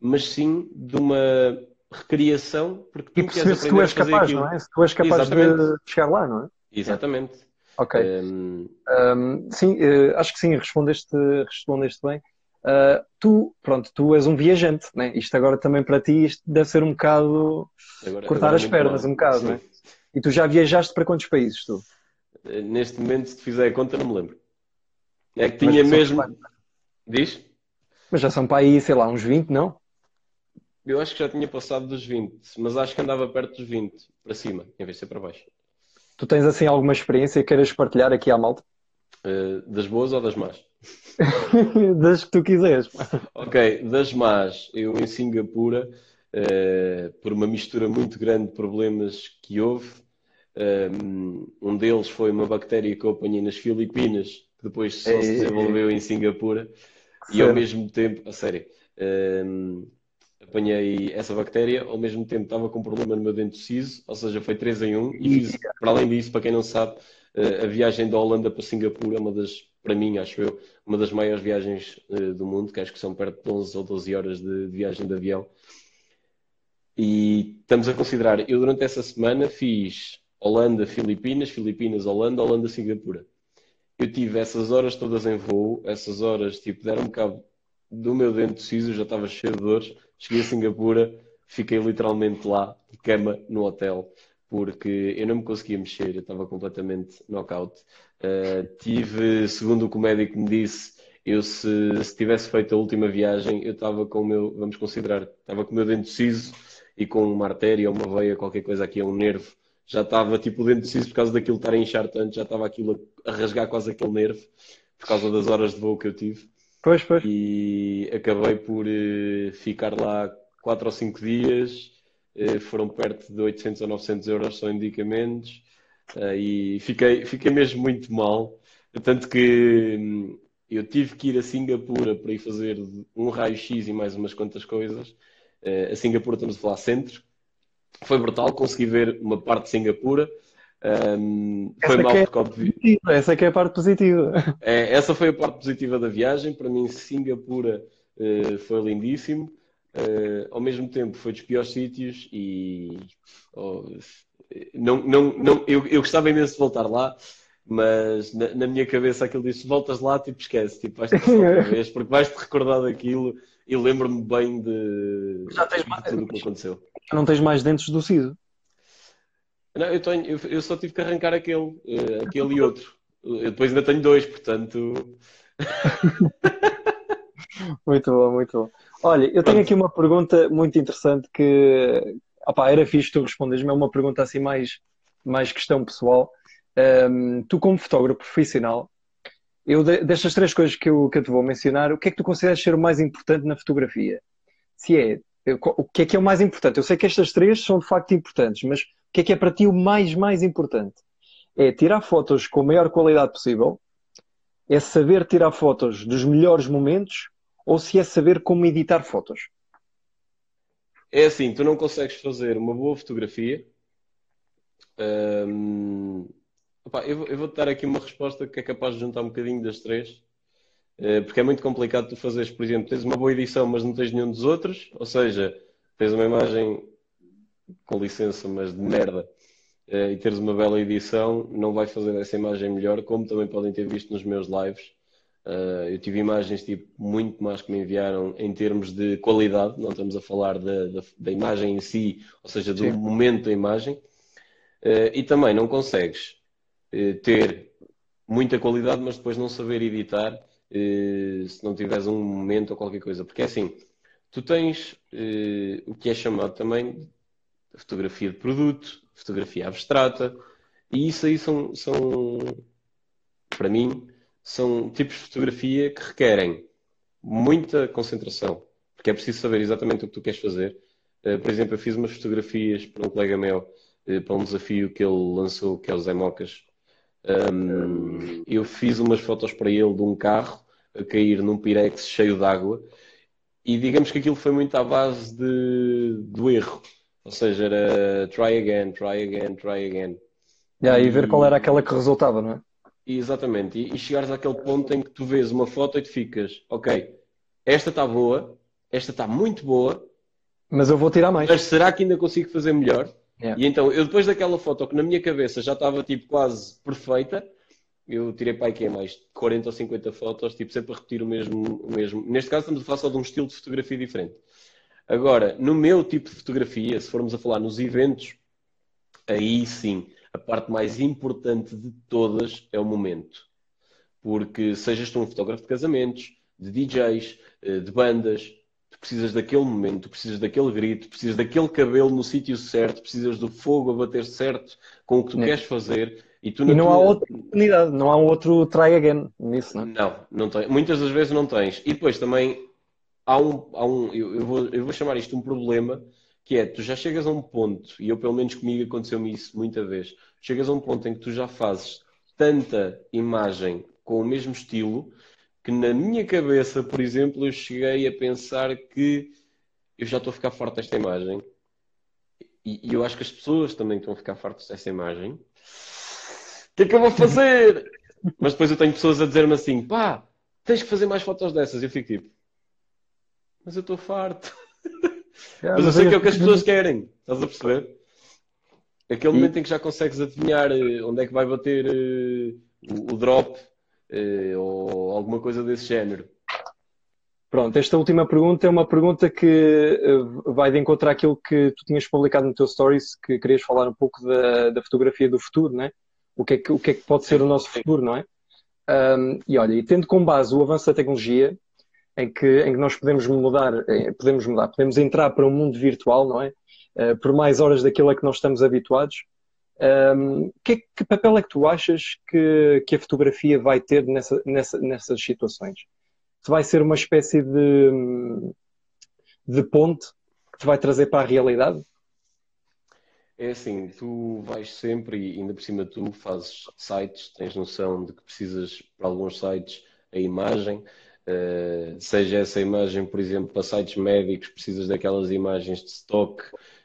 mas sim de uma recriação, porque tu e perceber se tu és capaz, aquilo. não é? Se tu és capaz Exatamente. de chegar lá, não é? Exatamente. Ok. Um... Um, sim, uh, acho que sim, respondeste, respondeste bem. Uh, tu, pronto, tu és um viajante, né? Isto agora também para ti isto deve ser um bocado agora, cortar agora as pernas, mal. um bocado, sim. não é? E tu já viajaste para quantos países, tu? Neste momento, se te fizer a conta, não me lembro. É que tinha mesmo. Diz? Mas já são para aí, sei lá, uns 20, não? Eu acho que já tinha passado dos 20, mas acho que andava perto dos 20, para cima, em vez de ser para baixo. Tu tens assim alguma experiência que queiras partilhar aqui à malta? Uh, das boas ou das más? [LAUGHS] das que tu quiseres. Ok, das más, eu em Singapura, uh, por uma mistura muito grande de problemas que houve, um deles foi uma bactéria que eu apanhei nas Filipinas, que depois só se desenvolveu em Singapura, e ao mesmo tempo, a sério, um, apanhei essa bactéria, ao mesmo tempo estava com um problema no meu dente siso, ou seja, foi 3 em 1, e fiz, para além disso, para quem não sabe, a viagem da Holanda para Singapura é uma das, para mim, acho eu, uma das maiores viagens uh, do mundo, que acho que são perto de 11 ou 12 horas de, de viagem de avião. E estamos a considerar, eu durante essa semana fiz Holanda, Filipinas, Filipinas, Holanda, Holanda, Singapura. Eu tive essas horas todas em voo, essas horas, tipo, deram-me cabo do meu dente de siso, já estava cheio de dores. Cheguei a Singapura, fiquei literalmente lá, de cama, no hotel, porque eu não me conseguia mexer, eu estava completamente knockout. Uh, tive, segundo o que o médico me disse, eu se, se tivesse feito a última viagem, eu estava com o meu, vamos considerar, estava com o meu dente de siso e com uma artéria uma veia, qualquer coisa aqui, um nervo já estava tipo dentro de si por causa daquilo estar a inchar tanto, já estava aquilo a, rasgar quase aquele nervo por causa das horas de voo que eu tive. Pois, pois. E acabei por uh, ficar lá 4 ou 5 dias, uh, foram perto de 800 ou 900 euros só em medicamentos, uh, e fiquei, fiquei mesmo muito mal. Tanto que hum, eu tive que ir a Singapura para ir fazer um raio-x e mais umas quantas coisas. a Singapura estamos a falar centro, foi brutal, consegui ver uma parte de Singapura. Um, foi mal é porque Essa é que é a parte positiva. [LAUGHS] É, essa foi a parte positiva da viagem. Para mim, Singapura uh, foi lindíssimo. Uh, ao mesmo tempo, foi dos piores sítios e oh, não, não, não, eu, eu gostava imenso de voltar lá, mas na, na minha cabeça aquilo disse: voltas lá, tipo, esquece, tipo, vais-te [LAUGHS] outra vez, porque vais-te recordar daquilo e lembro-me bem de, Já tens de mais- tudo o que aconteceu. Não tens mais dentes do Cido. Não, eu, tenho, eu, eu só tive que arrancar aquele, eh, aquele e outro. Eu depois ainda tenho dois, portanto. [LAUGHS] Muito bom, muito bom. Olha, eu tenho aqui uma pergunta muito interessante que, opá, era fixe tu responderes-me, é uma pergunta assim mais, mais questão pessoal. Ahm, tu como fotógrafo profissional, eu de- destas três coisas que eu, que eu te vou mencionar, o que é que tu consideras ser o mais importante na fotografia? Se é, eu- o que é que é o mais importante? Eu sei que estas três são de facto importantes, mas que é que é para ti o mais, mais importante? É tirar fotos com a maior qualidade possível, é saber tirar fotos dos melhores momentos ou se é saber como editar fotos. É assim, tu não consegues fazer uma boa fotografia. Opá, eu, eu vou-te dar aqui uma resposta que é capaz de juntar um bocadinho das três. Eh, porque é muito complicado tu fazeres, por exemplo, tens uma boa edição, mas não tens nenhum dos outros, ou seja, tens uma imagem, com licença, mas de merda, eh, e teres uma bela edição, não vai fazer essa imagem melhor, como também podem ter visto nos meus lives. Eh, eu tive imagens tipo, muito mais que me enviaram em termos de qualidade, não estamos a falar da, da, da imagem em si, ou seja, do Sim. momento da imagem, Eh, e também não consegues ter muita qualidade, mas depois não saber editar se não tiveres um momento ou qualquer coisa. Porque é assim, tu tens eh, o que é chamado também fotografia de produto, fotografia abstrata, e isso aí são, são para mim, são tipos de fotografia que requerem muita concentração, porque é preciso saber exatamente o que tu queres fazer. Eh, por exemplo, eu fiz umas fotografias para um colega meu, eh, para um desafio que ele lançou, que é o Zé Mocas. Eu fiz umas fotos para ele de um carro a cair num pirex cheio de água e digamos que aquilo foi muito à base de, do erro. Ou seja, era try again, try again, try again. E aí ver qual era aquela que resultava, não é? E, Exatamente. E, e chegares àquele ponto em que tu vês uma foto e tu ficas, ok, esta está boa, esta está muito boa, Mas eu vou tirar mais. mas será que ainda consigo fazer melhor? Yeah. E então, eu depois daquela foto que na minha cabeça já estava tipo quase perfeita, eu tirei para é mais de 40 ou 50 fotos, tipo sempre a repetir o mesmo, o mesmo. Neste caso estamos a falar só de um estilo de fotografia diferente. Agora, no meu tipo de fotografia, se formos a falar nos eventos, aí sim, a parte mais importante de todas é o momento. Porque sejas tu um fotógrafo de casamentos, de DJs, eh, de bandas, tu precisas daquele momento, tu precisas daquele grito, precisas daquele cabelo no sítio certo, precisas do fogo a bater certo com o que tu É. queres fazer. E, tu E não há outra oportunidade, não há um outro try again nisso, não é? Não, não tem. Muitas das vezes não tens. E depois também há um, há um eu, eu vou, eu vou chamar isto um problema, que é, tu já chegas a um ponto, e eu pelo menos comigo aconteceu-me isso muita vez, chegas a um ponto em que tu já fazes tanta imagem com o mesmo estilo, que na minha cabeça, por exemplo, eu cheguei a pensar que eu já estou a ficar farto desta imagem. E, e eu acho que as pessoas também estão a ficar fartas dessa imagem. O que é que eu vou fazer? [LAUGHS] Mas depois eu tenho pessoas a dizer-me assim: pá, tens que fazer mais fotos dessas. Eu fico tipo: mas eu estou farto. Yeah, Mas eu sei aí- que é o que as pessoas querem. Estás a perceber? Aquele momento em que já consegues adivinhar eh, onde é que vai bater eh, o, o drop eh, ou alguma coisa desse género. Pronto, esta última pergunta é uma pergunta que vai de encontro àquilo que tu tinhas publicado no teu stories, que querias falar um pouco da, da fotografia do futuro, não é? O que é que, o que é que pode ser o nosso futuro, não é? Ahm, e olha, e tendo como base o avanço da tecnologia, em que, em que nós podemos mudar, eh, podemos mudar, podemos entrar para um mundo virtual, não é? Eh, por mais horas daquilo a que nós estamos habituados. Ahm, que, é- que papel é que tu achas que, que a fotografia vai ter nessa, nessa, nessas situações? Se vai ser uma espécie de, de ponte que te vai trazer para a realidade? É assim, tu vais sempre e ainda por cima tu fazes sites, tens noção de que precisas para alguns sites a imagem, eh, seja essa imagem, por exemplo, para sites médicos, precisas daquelas imagens de stock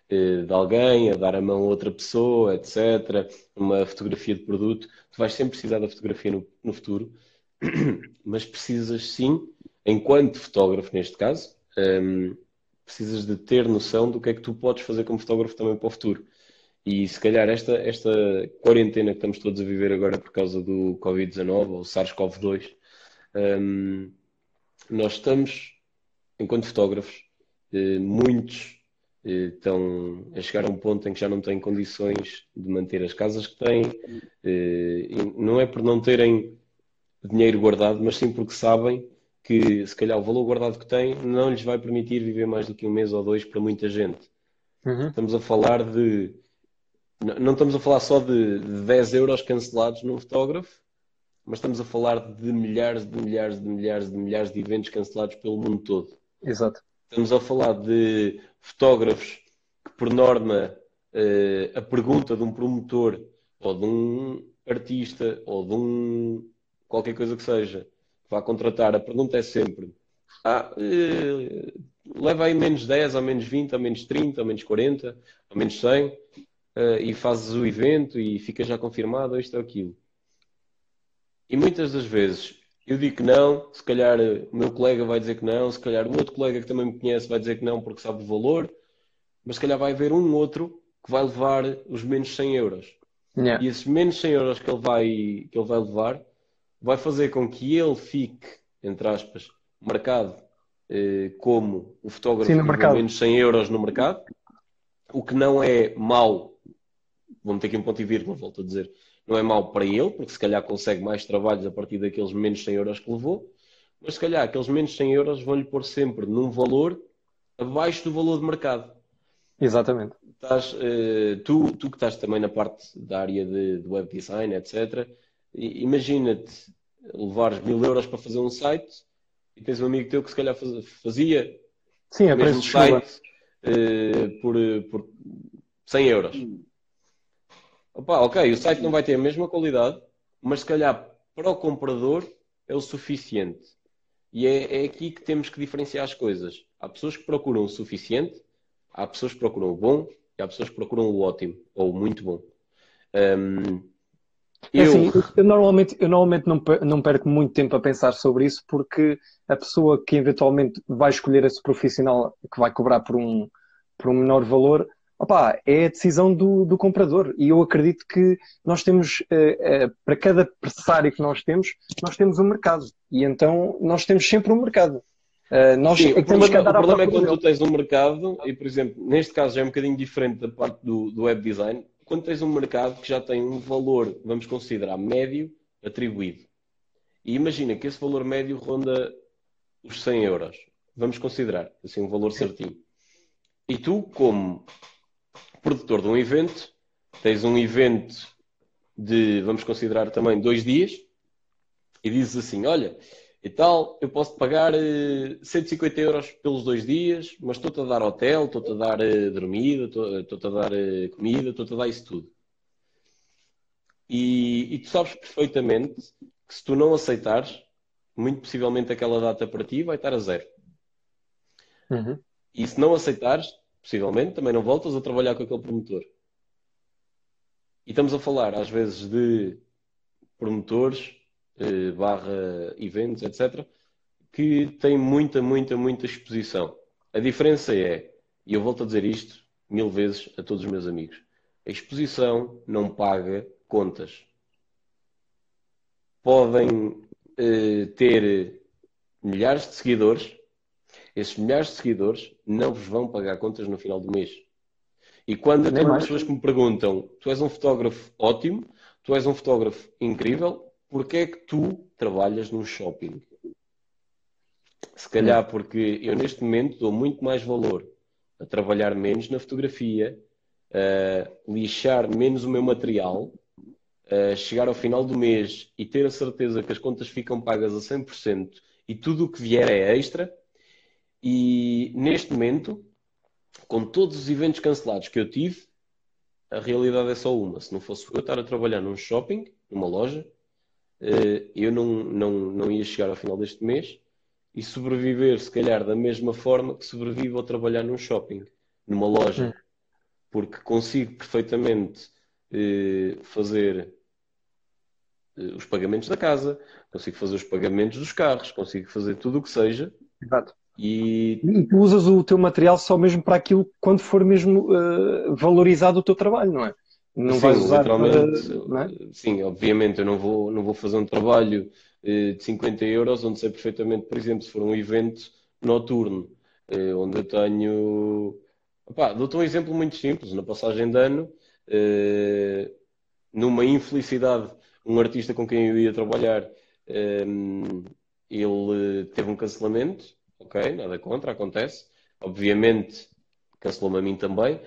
eh, de alguém, a dar a mão a outra pessoa, etc. Uma fotografia de produto, tu vais sempre precisar da fotografia no, no futuro, [CLEARS THROAT] mas precisas sim, enquanto fotógrafo neste caso, ehm, precisas de ter noção do que é que tu podes fazer como fotógrafo também para o futuro. E se calhar esta, esta quarentena que estamos todos a viver agora por causa do Covid-19 ou SARS-CoV-2, hum, nós estamos enquanto fotógrafos, eh, muitos eh, estão a chegar a um ponto em que já não têm condições de manter as casas que têm. Eh, não é por não terem dinheiro guardado, mas sim porque sabem que se calhar o valor guardado que têm não lhes vai permitir viver mais do que um mês ou dois para muita gente. Uhum. Estamos a falar de. Não estamos a falar só de 10 euros cancelados num fotógrafo, mas estamos a falar de milhares de milhares de milhares de milhares de eventos cancelados pelo mundo todo. Exato. Estamos a falar de fotógrafos que, por norma, eh, a pergunta de um promotor ou de um artista ou de um qualquer coisa que seja que vá contratar, a pergunta é sempre: ah, eh, leva aí menos 10, ou menos 20, ou menos 30, ou menos 40, ou menos 100 eh, e fazes o evento e fica já confirmado isto ou aquilo. E muitas das vezes eu digo que não, se calhar eh, o meu colega vai dizer que não, se calhar o outro colega que também me conhece vai dizer que não porque sabe o valor, mas se calhar vai haver um outro que vai levar os menos 100 euros. Yeah. E esses menos 100 euros que ele, vai, que ele vai levar vai fazer com que ele fique, entre aspas, marcado eh, como o fotógrafo Sim, que menos 100 euros no mercado, o que não é mau, vamos ter aqui um ponto e vírgula, volto a dizer, não é mau para ele, porque se calhar consegue mais trabalhos a partir daqueles menos 100 euros que levou, mas se calhar aqueles menos 100 euros vão-lhe pôr sempre num valor abaixo do valor de mercado. Exatamente. Estás, uh, tu, tu que estás também na parte da área de, de web design, etc., imagina-te levares mil euros para fazer um site e tens um amigo teu que se calhar fazia Sim, o mesmo site uh, por, por 100 euros. Opa, ok, o site não vai ter a mesma qualidade, mas se calhar para o comprador é o suficiente. E é, é aqui que temos que diferenciar as coisas. Há pessoas que procuram o suficiente, há pessoas que procuram o bom e há pessoas que procuram o ótimo ou o muito bom. Um, é eu... Assim, eu normalmente, eu normalmente não, não perco muito tempo a pensar sobre isso porque a pessoa que eventualmente vai escolher esse profissional que vai cobrar por um, por um menor valor Opa, é a decisão do, do comprador e eu acredito que nós temos, uh, uh, para cada pressário que nós temos, nós temos um mercado e então nós temos sempre um mercado. Uh, nós Sim, é o problema, o problema é quando tu tens um mercado, e por exemplo, neste caso já é um bocadinho diferente da parte do, do web design, quando tens um mercado que já tem um valor, vamos considerar, médio atribuído. E imagina que esse valor médio ronda os 100 euros. Vamos considerar, assim, um valor certinho. E tu, como produtor de um evento, tens um evento de, vamos considerar também, dois dias, e dizes assim: olha, e tal, eu posso pagar 150 eh, euros pelos dois dias, mas estou-te a dar hotel, estou-te a dar uh, dormida, estou-te a dar comida, estou-te a dar isso tudo. E, e, tu sabes perfeitamente que se tu não aceitares, muito possivelmente aquela data para ti vai estar a zero. Uhum. E se não aceitares, possivelmente, também não voltas a trabalhar com aquele promotor. E estamos a falar, às vezes, de promotores, eh, barra eventos, etc., que têm muita, muita, muita exposição. A diferença é, e eu volto a dizer isto mil vezes a todos os meus amigos, a exposição não paga contas. Podem eh, ter milhares de seguidores, esses milhares de seguidores não vos vão pagar contas no final do mês. E quando as pessoas que me perguntam, tu és um fotógrafo ótimo, tu és um fotógrafo incrível, porquê é que tu trabalhas num shopping? Se calhar porque eu neste momento dou muito mais valor a trabalhar menos na fotografia, a lixar menos o meu material, a chegar ao final do mês e ter a certeza que as contas ficam pagas a 100% e tudo o que vier é extra, e neste momento, com todos os eventos cancelados que eu tive, a realidade é só uma. Se não fosse eu estar a trabalhar num shopping, numa loja, eh, eu não, não, não ia chegar ao final deste mês e sobreviver, se calhar, da mesma forma que sobrevivo ao trabalhar num shopping, numa loja. Hum. Porque consigo perfeitamente eh, fazer eh, os pagamentos da casa, consigo fazer os pagamentos dos carros, consigo fazer tudo o que seja. Exato. E... e tu usas o teu material só mesmo para aquilo quando for mesmo uh, valorizado o teu trabalho, não é? Não sim, vais usar literalmente, para, é? Sim, obviamente eu não vou, não vou fazer um trabalho uh, de 50 euros onde sei perfeitamente, por exemplo, se for um evento noturno, eh, onde eu tenho. dou-te um exemplo muito simples. Na passagem de ano, eh, numa infelicidade, um artista com quem eu ia trabalhar, ele teve um cancelamento, ok, nada contra, acontece. Obviamente, cancelou-me a mim também.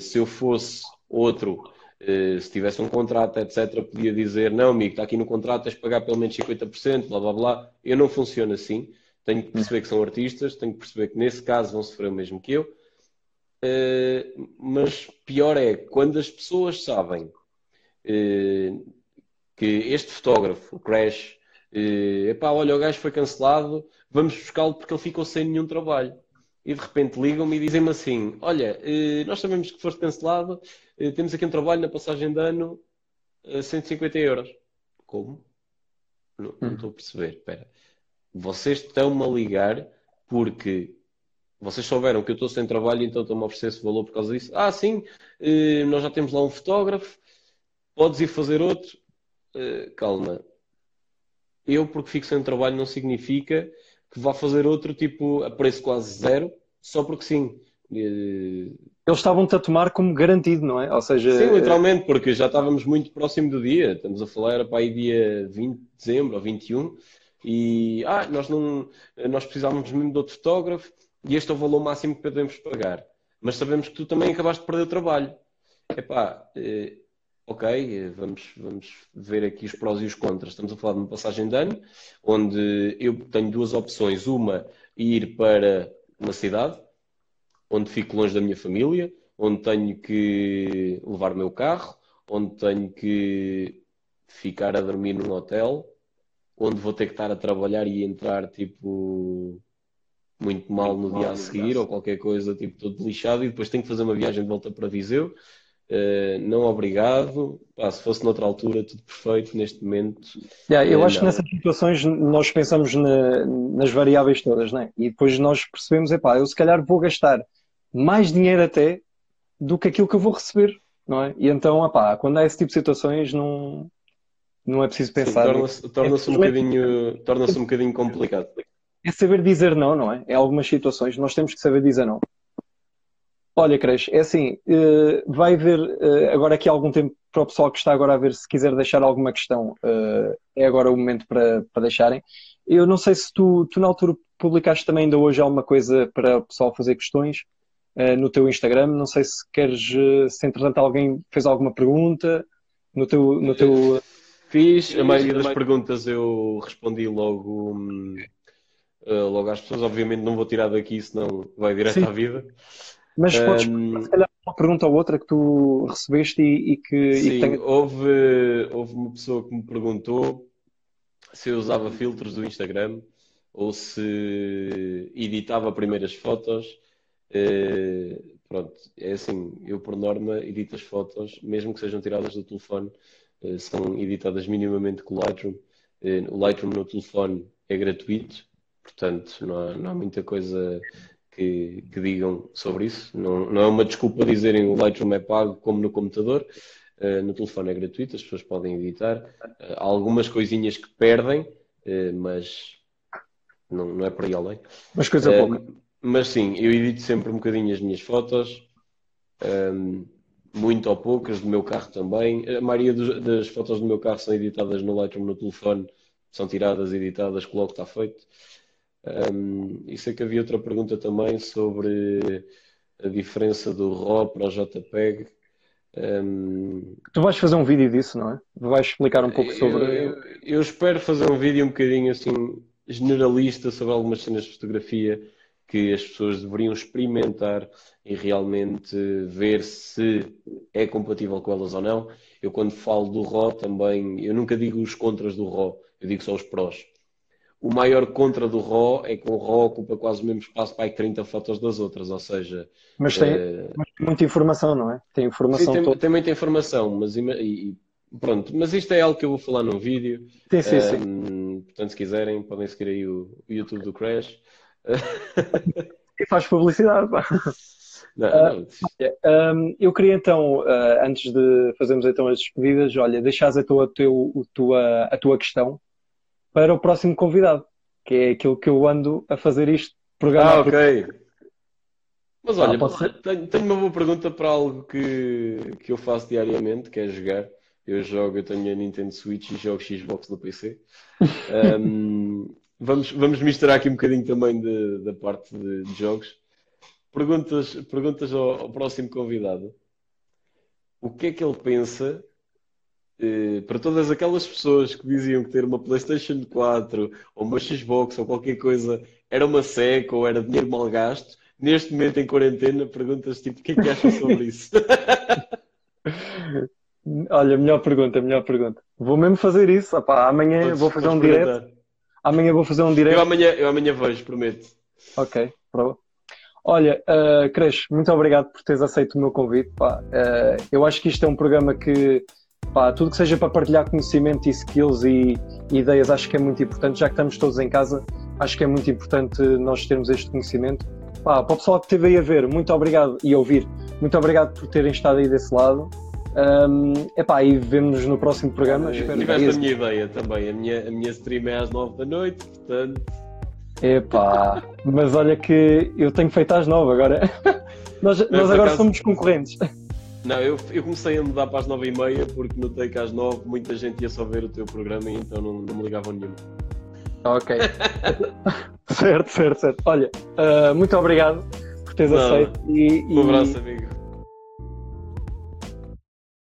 Se eu fosse outro eh, se tivesse um contrato, etc., podia dizer: não, amigo, está aqui no contrato, tens de pagar pelo menos 50%, blá blá blá. Eu não funciono assim. Tenho que perceber que são artistas, tenho que perceber que nesse caso vão sofrer o mesmo que eu. Uh, mas pior é quando as pessoas sabem uh, que este fotógrafo, o Crash, epá, olha, o gajo foi cancelado, vamos buscá-lo porque ele ficou sem nenhum trabalho e de repente ligam-me e dizem-me assim: Olha, eh, nós sabemos que foste cancelado, eh, temos aqui um trabalho na passagem de ano a 150 euros. Como? Não, não estou a perceber. Espera. Vocês estão-me a ligar porque vocês souberam que eu estou sem trabalho, então estão-me a oferecer esse valor por causa disso. Ah, sim, eh, nós já temos lá um fotógrafo, podes ir fazer outro. Calma. Eu, porque fico sem trabalho, não significa que vá fazer outro tipo a preço quase zero, só porque sim. Eles estavam-te a tomar como garantido, não é? Ou seja, sim, literalmente, porque já estávamos muito próximo do dia. Estamos a falar, era para aí dia 20 de dezembro ou 21, e ah, nós não nós precisávamos mesmo de outro fotógrafo e este é o valor máximo que podemos pagar. Mas sabemos que tu também acabaste de perder o trabalho. Epá, eh, ok, vamos, vamos ver aqui os prós e os contras. Estamos a falar de uma passagem de ano, onde eu tenho duas opções. Uma, ir para uma cidade, onde fico longe da minha família, onde tenho que levar o meu carro, onde tenho que ficar a dormir num hotel, onde vou ter que estar a trabalhar e entrar tipo muito mal no dia a seguir ou qualquer coisa tipo todo lixado e depois tenho que fazer uma viagem de volta para Viseu Uh, não obrigado. Pá, se fosse noutra altura, tudo perfeito. Neste momento. Yeah, eu uh, acho não. que nessas situações nós pensamos na, nas variáveis todas, né? E depois nós percebemos, epá, eu se calhar vou gastar mais dinheiro até do que aquilo que eu vou receber, não é? E então, epá, quando há esse tipo de situações, não, não é preciso pensar. Torna-se torna um, bocadinho, torna um bocadinho complicado. É saber dizer não, não é? Em algumas situações nós temos que saber dizer não. Olha, Cres, é assim, uh, vai haver uh, agora aqui algum tempo para o pessoal que está agora a ver, se quiser deixar alguma questão, uh, é agora o momento para, para deixarem. Eu não sei se tu, tu na altura publicaste também ainda hoje alguma coisa para o pessoal fazer questões no teu Instagram, não sei se queres, se entretanto alguém fez alguma pergunta no teu... No teu... Fiz, a maioria das perguntas eu respondi logo, hum, logo às pessoas, obviamente não vou tirar daqui, senão vai direto Sim. à vida. Mas podes, um, se calhar, uma pergunta ou outra que tu recebeste e, e que. Sim, e que tenha... houve, houve uma pessoa que me perguntou se eu usava filtros do Instagram ou se editava primeiras fotos. Uh, pronto, é assim, eu por norma edito as fotos, mesmo que sejam tiradas do telefone, uh, são editadas minimamente com o Lightroom. Uh, o Lightroom no telefone é gratuito, portanto não há, não há muita coisa que, que digam sobre isso. Não, não é uma desculpa dizerem o Lightroom é pago como no computador. Uh, no telefone é gratuito, as pessoas podem editar. Uh, há algumas coisinhas que perdem, uh, mas não, não é por aí além. Mas coisa pouca. Mas sim, eu edito sempre um bocadinho as minhas fotos, um, muito ou poucas, do meu carro também. A maioria dos, das fotos do meu carro são editadas no Lightroom no telefone, são tiradas, editadas, coloco, está feito. Um, e sei que havia outra pergunta também sobre a diferença do RAW para o JPEG. Um, tu vais fazer um vídeo disso, não é? Vais explicar um pouco sobre. Eu, eu, espero fazer um vídeo um bocadinho assim generalista sobre algumas cenas de fotografia que as pessoas deveriam experimentar e realmente ver se é compatível com elas ou não. Eu quando falo do RAW também, eu nunca digo os contras do RAW, eu digo só os prós o maior contra do RAW é que o RAW ocupa quase o mesmo espaço para 30 fotos das outras, ou seja... Mas tem, é... mas tem muita informação, não é? Tem informação sim, tem, tem, muita informação, mas e, pronto. Mas isto é algo que eu vou falar num vídeo. Sim, sim, um, sim. Portanto, se quiserem, podem seguir aí o, o YouTube do Crash. [LAUGHS] E faz publicidade, pá. Não, não. Uh, eu queria então, uh, antes de fazermos então as despedidas, olha, deixares a tua, a tua, a tua questão para o próximo convidado, que é aquilo que eu ando a fazer isto Programa Ah, ok. Mas olha, Ah, pode ser? tenho, tenho uma boa pergunta para algo que, que eu faço diariamente, que é jogar. Eu jogo, eu tenho a Nintendo Switch e jogo Xbox no PC. [LAUGHS] Ahm, vamos, vamos misturar aqui um bocadinho também de- da parte de, de jogos. Perguntas, perguntas ao, ao próximo convidado. O que é que ele pensa eh, para todas aquelas pessoas que diziam que ter uma PlayStation 4 ou uma Xbox ou qualquer coisa era uma seca ou era dinheiro mal gasto, neste momento em quarentena, perguntas tipo: o que é que achas sobre isso? [LAUGHS] Olha, melhor pergunta, melhor pergunta. Vou mesmo fazer isso. Opá, amanhã Podes- vou fazer um podes direto. Amanhã vou fazer um Eu direto. amanhã, eu amanhã vejo, prometo. Ok, pronto. Olha, uh, Cresce, muito obrigado por teres aceito o meu convite. pá. Uh, eu acho que isto é um programa que, pá, tudo que seja para partilhar conhecimento e skills e, e ideias, acho que é muito importante. Já que estamos todos em casa, acho que é muito importante nós termos este conhecimento. Pá, para o pessoal que esteve aí a ver, muito obrigado e a ouvir, muito obrigado por terem estado aí desse lado. Um, epá, e vemos no próximo programa. Espero que é Tiveste a minha ideia também. A minha, a minha stream é às 9 da noite, portanto. Epá, mas olha que eu tenho feito às nove agora. [LAUGHS] Nós, nós agora acaso- somos concorrentes. Não, eu, eu comecei a mudar para as 9 e meia porque notei que às 9 muita gente ia só ver o teu programa e então não, não me ligavam nenhum. Ok. [LAUGHS] certo, certo, certo. Olha, ah, muito obrigado por teres Nada. aceito e, Um e abraço, amigo.